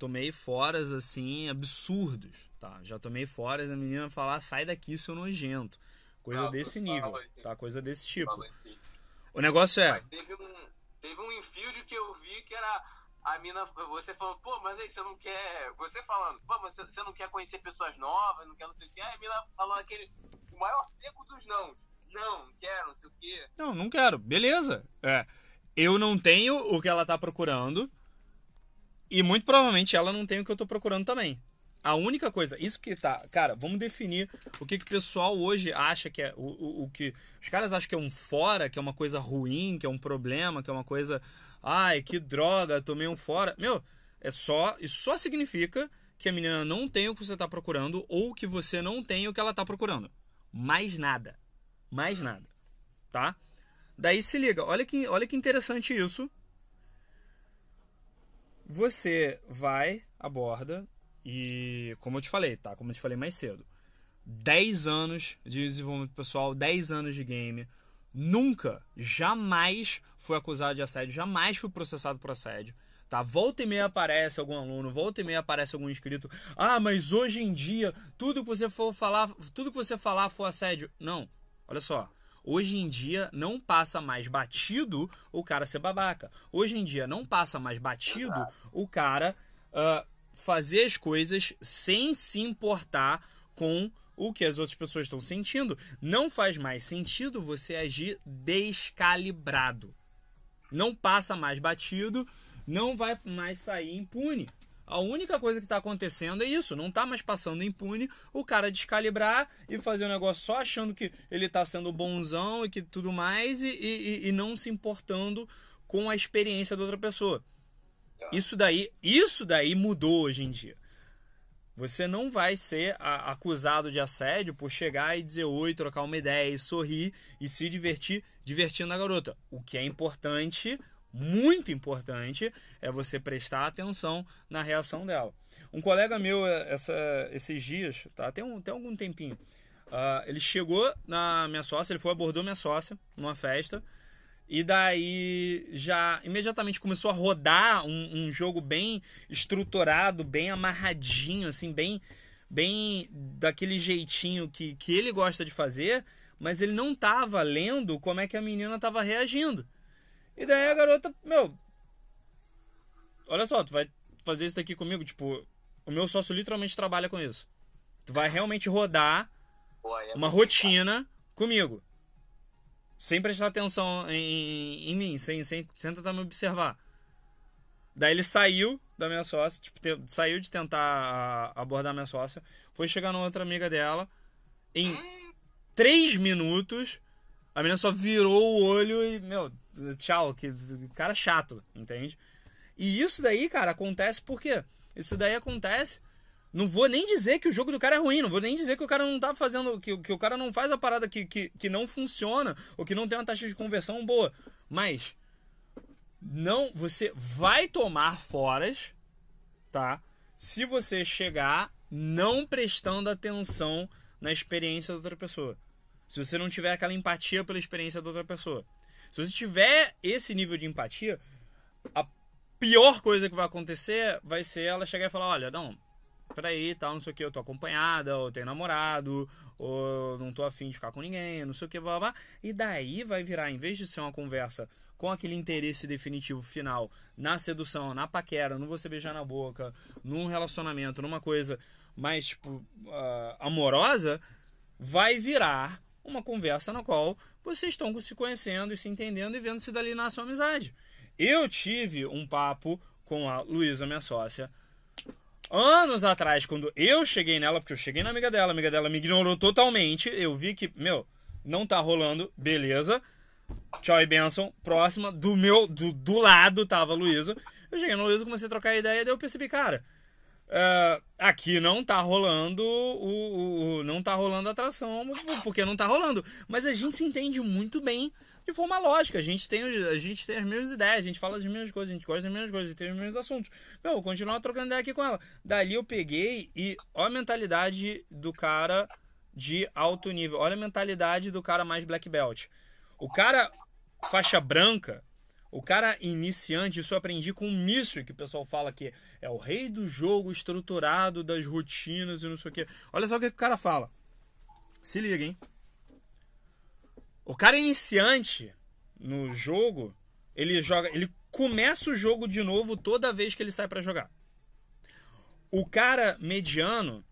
Tomei foras assim, absurdos, tá? Já tomei foras da menina falar, sai daqui, seu nojento. Coisa Ah, desse nível, fala, tá? Coisa desse tipo. Fala. O negócio é, Mas teve um, teve um infield que eu vi que era a mina, você falando, pô, mas aí você não quer. Você falando, pô, mas você não quer conhecer pessoas novas, não quer não sei o que. Aí a mina falando aquele. O maior seco dos nãos. Não, não quero, não sei o quê. não, não quero. Beleza. É, eu não tenho o que ela tá procurando e muito provavelmente ela não tem o que eu tô procurando também. A única coisa, isso que tá, cara, vamos definir o que, que o pessoal hoje acha que é o, o, o que os caras acham que é um fora, que é uma coisa ruim, que é um problema, que é uma coisa, ai, que droga, tomei um fora. Meu, é só, isso só significa que a menina não tem o que você tá procurando ou que você não tem o que ela tá procurando. Mais nada. Mais nada, tá? Daí se liga, olha que, olha que interessante isso. Você vai, aborda e, como eu te falei, tá? Como eu te falei mais cedo, 10 anos de desenvolvimento pessoal, 10 anos de game, nunca, jamais foi acusado de assédio, jamais foi processado por assédio. Tá? Volta e meia aparece algum aluno, volta e meia aparece algum inscrito. Ah, mas hoje em dia, tudo que você for falar, tudo que você falar for assédio. Não. Olha só. Hoje em dia não passa mais batido o cara ser babaca. Hoje em dia não passa mais batido o cara ah, fazer as coisas sem se importar com o que as outras pessoas estão sentindo. Não faz mais sentido você agir descalibrado. Não passa mais batido, não vai mais sair impune. A única coisa que está acontecendo é isso, não está mais passando impune o cara descalibrar e fazer o negócio só achando que ele está sendo bonzão e que tudo mais e, e, e não se importando com a experiência da outra pessoa. Isso daí, isso daí mudou hoje em dia. Você não vai ser acusado de assédio por chegar e dizer oi, trocar uma ideia e sorrir e se divertir divertindo a garota. O que é importante, muito importante, é você prestar atenção na reação dela. Um colega meu, eh, essa- esses dias, tá? tem, um, tem algum tempinho, ah, ele chegou na minha sócia, ele foi abordou minha sócia numa festa. E daí já imediatamente começou a rodar um, um jogo bem estruturado, bem amarradinho, assim, bem, bem daquele jeitinho que, que ele gosta de fazer, mas ele não tava lendo como é que a menina tava reagindo. E daí a garota, meu, olha só, tu vai fazer isso daqui comigo, tipo, o meu sócio literalmente trabalha com isso. Tu vai realmente rodar é uma rotina comigo. Sem prestar atenção em, em mim, sem, sem, sem tentar me observar. Daí ele saiu da minha sócia, tipo, te- saiu de tentar abordar a minha sócia, foi chegar na outra amiga dela. Em três minutos, a menina só virou o olho e, meu, tchau, que cara chato, entende? E isso daí, cara, acontece por quê? Isso daí acontece. Não vou nem dizer que o jogo do cara é ruim, não vou nem dizer que o cara não tá fazendo. que, que o cara não faz a parada que, que, que não funciona, ou que não tem uma taxa de conversão boa. Mas. Não. Você vai tomar foras, tá? Se você chegar não prestando atenção na experiência da outra pessoa. Se você não tiver aquela empatia pela experiência da outra pessoa. Se você tiver esse nível de empatia, a pior coisa que vai acontecer vai ser ela chegar e falar: olha, não, peraí, tal, não sei o que, eu tô acompanhada, ou tenho namorado, ou não tô afim de ficar com ninguém, não sei o que, blá blá. blá. E daí vai virar, em vez de ser uma conversa com aquele interesse definitivo final na sedução, na paquera, no você beijar na boca, num relacionamento, numa coisa mais, tipo, ah, amorosa, vai virar uma conversa na qual vocês estão se conhecendo e se entendendo e vendo se dali nasce uma amizade. Eu tive um papo com a Luísa, minha sócia, Anos atrás, quando eu cheguei nela, porque eu cheguei na amiga dela, a amiga dela me ignorou totalmente, eu vi que, meu, não tá rolando, beleza. Tchau e benção. Próxima, do meu, do, do lado tava a Luísa. Eu cheguei na Luísa, comecei a trocar ideia, daí eu percebi, cara, uh, aqui não tá rolando o, o, o, não tá rolando atração, porque não tá rolando. Mas a gente se entende muito bem de forma lógica. A gente tem, a gente tem as mesmas ideias, a gente fala as mesmas coisas, a gente gosta das mesmas coisas, a gente tem os mesmos assuntos. Meu, vou continuar trocando ideia aqui com ela. Dali eu peguei e ó a mentalidade do cara de alto nível. Olha a mentalidade do cara mais black belt. O cara faixa branca, o cara iniciante, isso eu aprendi com o Mício, que o pessoal fala que é o rei do jogo estruturado, das rotinas e não sei o que. Olha só o que o cara fala. Se liga, hein? O cara iniciante no jogo, ele joga, ele começa o jogo de novo toda vez que ele sai para jogar. O cara mediano,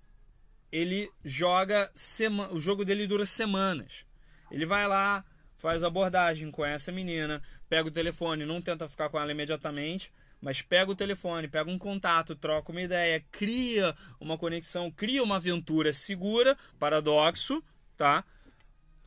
ele joga sema, o jogo dele dura semanas. Ele vai lá, faz abordagem, conhece a menina, pega o telefone, não tenta ficar com ela imediatamente, mas pega o telefone, pega um contato, troca uma ideia, cria uma conexão, cria uma aventura segura, paradoxo, tá?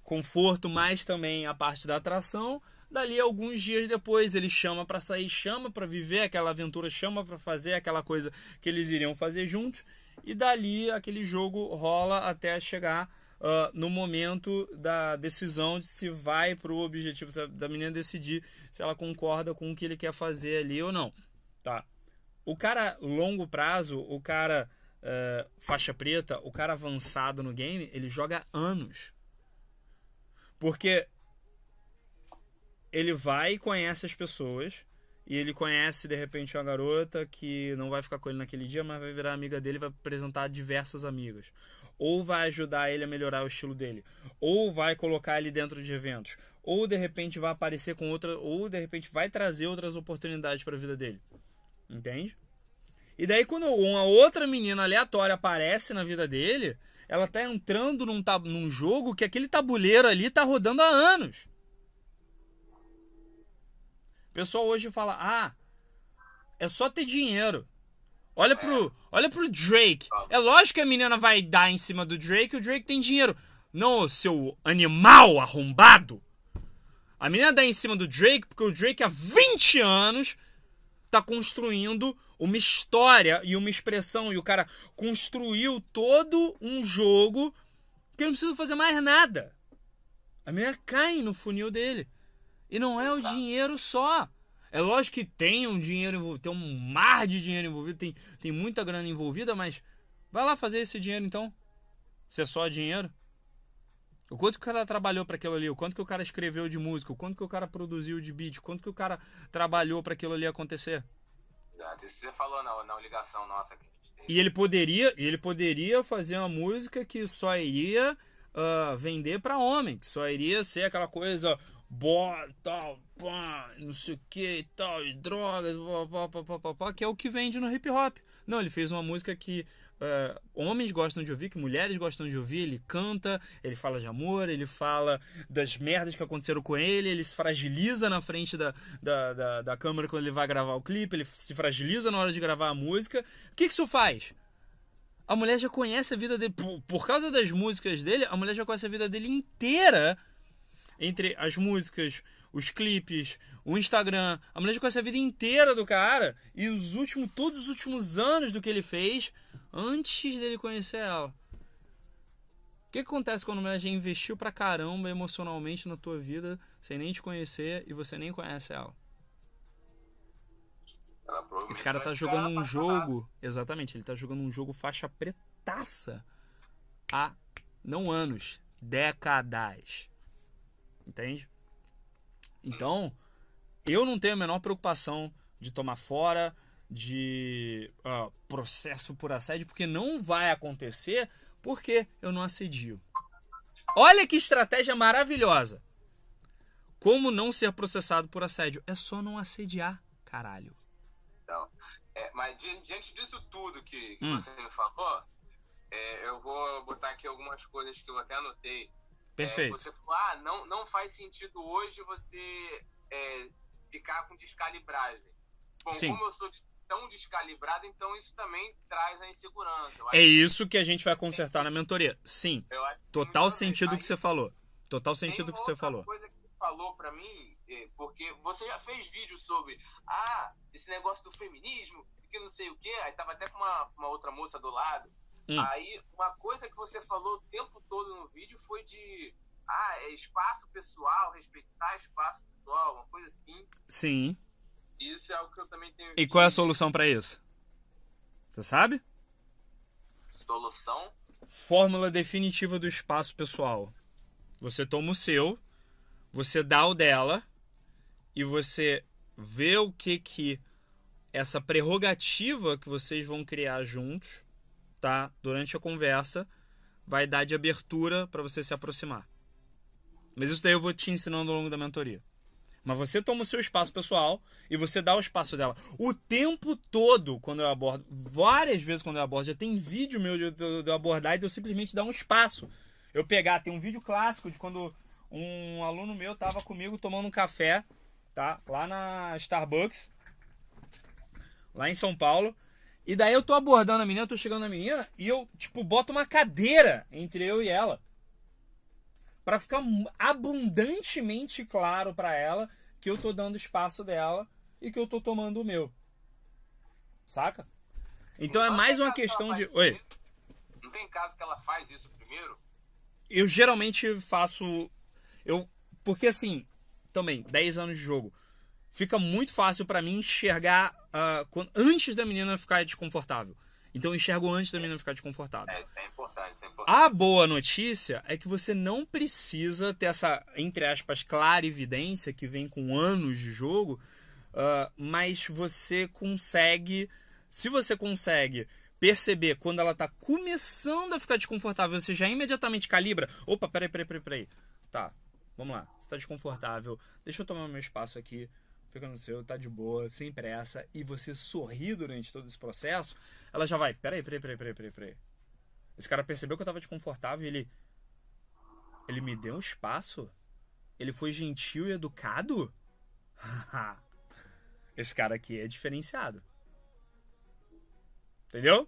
Conforto, mas também a parte da atração. Dali alguns dias depois ele chama para sair, chama para viver aquela aventura, chama para fazer aquela coisa que eles iriam fazer juntos. E dali aquele jogo rola até chegar uh, no momento da decisão de se vai para o objetivo, da menina decidir se ela concorda com o que ele quer fazer ali ou não. Tá. O cara longo prazo, o cara uh, faixa preta, o cara avançado no game, ele joga anos. Porque ele vai e conhece as pessoas e ele conhece de repente uma garota que não vai ficar com ele naquele dia, mas vai virar amiga dele vai apresentar diversas amigas ou vai ajudar ele a melhorar o estilo dele, ou vai colocar ele dentro de eventos, ou de repente vai aparecer com outra, ou de repente vai trazer outras oportunidades para a vida dele. Entende? E daí quando uma outra menina aleatória aparece na vida dele, ela tá entrando num, num jogo que aquele tabuleiro ali tá rodando há anos. O pessoal hoje fala: "Ah, é só ter dinheiro". Olha pro, olha pro Drake. É lógico que a menina vai dar em cima do Drake, o Drake tem dinheiro. Não, seu animal arrombado. A menina dá em cima do Drake porque o Drake há 20 anos tá construindo uma história e uma expressão. E o cara construiu todo um jogo que não precisa fazer mais nada. A menina cai no funil dele. E não é o dinheiro só. É lógico que tem um dinheiro envolvido, tem um mar de dinheiro envolvido, tem, tem muita grana envolvida, mas vai lá fazer esse dinheiro então. Se é só dinheiro. O quanto que o cara trabalhou para aquilo ali, o quanto que o cara escreveu de música, o quanto que o cara produziu de beat, o quanto que o cara trabalhou para aquilo ali acontecer. Isso você falou na, na ligação nossa que a gente tem. E ele poderia, ele poderia fazer uma música que só iria uh, vender para homem, que só iria ser aquela coisa boa, tal, pá, não sei o que e tal, e drogas, pá, pá, pá, pá, pá, que é o que vende no hip hop. Não, ele fez uma música que uh, homens gostam de ouvir, que mulheres gostam de ouvir. Ele canta, ele fala de amor, ele fala das merdas que aconteceram com ele, ele se fragiliza na frente da, da, da, da câmera quando ele vai gravar o clipe, ele se fragiliza na hora de gravar a música. O que, que isso faz? A mulher já conhece a vida dele, por, por causa das músicas dele, a mulher já conhece a vida dele inteira entre as músicas, os clipes, o Instagram. A mulher já conhece a vida inteira do cara e os últimos, todos os últimos anos do que ele fez antes dele conhecer ela. O que, que acontece quando a mulher já investiu pra caramba emocionalmente na tua vida sem nem te conhecer e você nem conhece ela? Esse cara tá jogando um jogo. Exatamente, ele tá jogando um jogo faixa pretaça há não anos, décadas. Entende? Então, eu não tenho a menor preocupação de tomar fora, de uh, processo por assédio, porque não vai acontecer porque eu não assedio. Olha que estratégia maravilhosa! Como não ser processado por assédio? É só não assediar, caralho. Então, é, mas diante disso tudo que, que hum. você me falou, é, eu vou botar aqui algumas coisas que eu até anotei Perfeito. É, você falou, ah, não, não faz sentido hoje você é, ficar com descalibragem. Bom, Sim. como eu sou tão descalibrado, então isso também traz a insegurança. É isso que a gente vai consertar na mentoria. Sim. Total sentido que você falou. Total sentido que você falou. coisa que você falou para mim, é, porque você já fez vídeo sobre ah, esse negócio do feminismo, que não sei o quê. Aí tava até com uma, uma outra moça do lado. Hum. Aí uma coisa que você falou o tempo todo no vídeo foi de ah, é espaço pessoal, respeitar espaço pessoal, uma coisa assim. Sim. Isso é algo que eu também tenho. E qual é a solução para isso? Você sabe? Solução? Fórmula definitiva do espaço pessoal. Você toma o seu, você dá o dela e você vê o que que essa prerrogativa que vocês vão criar juntos, tá? Durante a conversa, vai dar de abertura para você se aproximar. Mas isso daí eu vou te ensinando ao longo da mentoria. Mas você toma o seu espaço pessoal e você dá o espaço dela. O tempo todo, quando eu abordo, várias vezes quando eu abordo, já tem vídeo meu de, eu abordar e de eu simplesmente dar um espaço. Eu pegar, tem um vídeo clássico de quando um aluno meu tava comigo tomando um café, tá? Lá na Starbucks, lá em São Paulo. E daí eu tô abordando a menina, eu tô chegando na menina e eu, tipo, boto uma cadeira entre eu e ela para ficar abundantemente claro para ela que eu tô dando espaço dela e que eu tô tomando o meu. Saca? Então é mais uma questão de. Oi. Não tem caso que ela faz isso primeiro? Eu geralmente faço. Eu. Porque assim, também, 10 anos de jogo. Fica muito fácil para mim enxergar uh, quando, antes da menina ficar desconfortável. Então eu enxergo antes da menina ficar desconfortável. É, é importante, é importante. A boa notícia é que você não precisa ter essa, entre aspas, clara evidência que vem com anos de jogo, uh, mas você consegue. Se você consegue perceber quando ela está começando a ficar desconfortável, você já imediatamente calibra. Opa, peraí, peraí, peraí, peraí. Tá, vamos lá. Você está desconfortável. Deixa eu tomar meu espaço aqui fica no seu, tá de boa, sem pressa, e você sorri durante todo esse processo, ela já vai, peraí, peraí, peraí, peraí, peraí, peraí. Esse cara percebeu que eu tava desconfortável e ele. Ele me deu um espaço? Ele foi gentil e educado? esse cara aqui é diferenciado. Entendeu?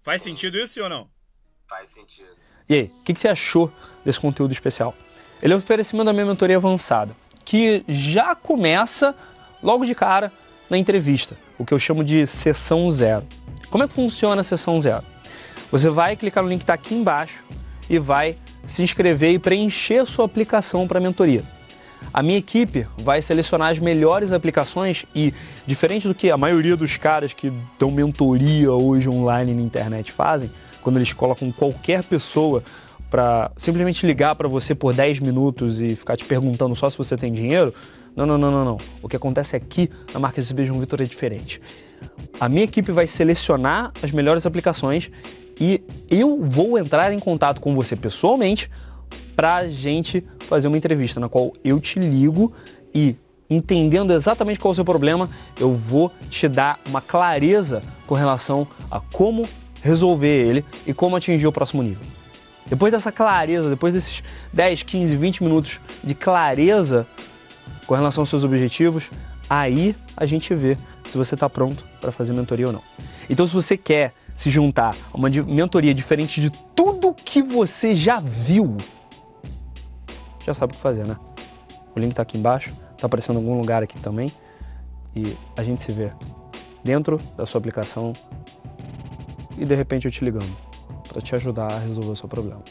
Faz sentido isso ou não? Faz sentido. E aí, o que, que você achou desse conteúdo especial? Ele é um oferecimento da minha mentoria avançada que já começa logo de cara na entrevista, o que eu chamo de sessão zero. Como é que funciona a sessão zero? Você vai clicar no link que está aqui embaixo e vai se inscrever e preencher sua aplicação para a mentoria. A minha equipe vai selecionar as melhores aplicações e, diferente do que a maioria dos caras que dão mentoria hoje online na internet fazem, quando eles colocam qualquer pessoa para simplesmente ligar para você por 10 minutos e ficar te perguntando só se você tem dinheiro. Não, não, não, não, não. O que acontece aqui na marca SB João Vitor é diferente. A minha equipe vai selecionar as melhores aplicações e eu vou entrar em contato com você pessoalmente para a gente fazer uma entrevista na qual eu te ligo e entendendo exatamente qual é o seu problema, eu vou te dar uma clareza com relação a como resolver ele e como atingir o próximo nível. Depois dessa clareza, depois desses 10, 15, 20 minutos de clareza com relação aos seus objetivos, aí a gente vê se você está pronto para fazer mentoria ou não. Então, se você quer se juntar a uma mentoria diferente de tudo que você já viu, já sabe o que fazer, né? O link está aqui embaixo, está aparecendo em algum lugar aqui também. E a gente se vê dentro da sua aplicação e de repente eu te ligando para te ajudar a resolver o seu problema.